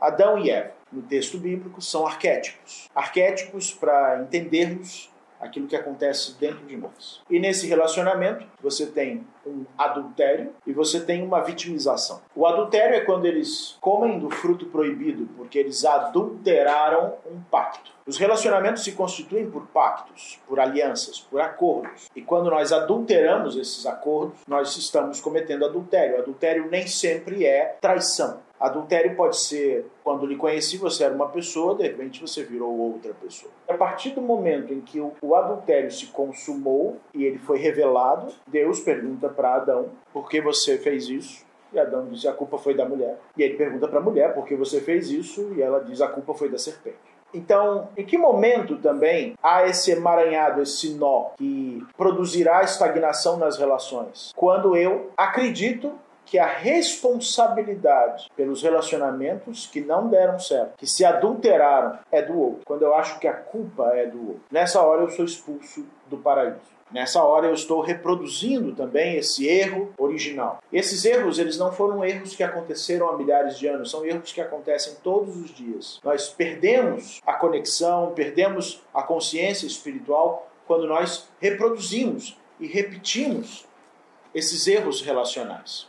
Adão e Eva, no texto bíblico, são arquétipos. Arquétipos para entendermos aquilo que acontece dentro de nós. E nesse relacionamento, você tem um adultério e você tem uma vitimização. O adultério é quando eles comem do fruto proibido, porque eles adulteraram um pacto. Os relacionamentos se constituem por pactos, por alianças, por acordos. E quando nós adulteramos esses acordos, nós estamos cometendo adultério. O adultério nem sempre é traição. Adultério pode ser quando lhe conheci, você era uma pessoa, de repente você virou outra pessoa. Partir do momento em que o adultério se consumou e ele foi revelado, Deus pergunta para Adão: por que você fez isso? E Adão diz: a culpa foi da mulher. E ele pergunta para a mulher: por que você fez isso? E ela diz: a culpa foi da serpente. Então, em que momento também há esse emaranhado, esse nó que produzirá estagnação nas relações? Quando eu acredito que a responsabilidade pelos relacionamentos que não deram certo, que se adulteraram, é do outro. Quando eu acho que a culpa é do outro. Nessa hora eu sou expulso do paraíso. Nessa hora eu estou reproduzindo também esse erro original. Esses erros, eles não foram erros que aconteceram há milhares de anos, são erros que acontecem todos os dias. Nós perdemos a conexão, perdemos a consciência espiritual quando nós reproduzimos e repetimos esses erros relacionais.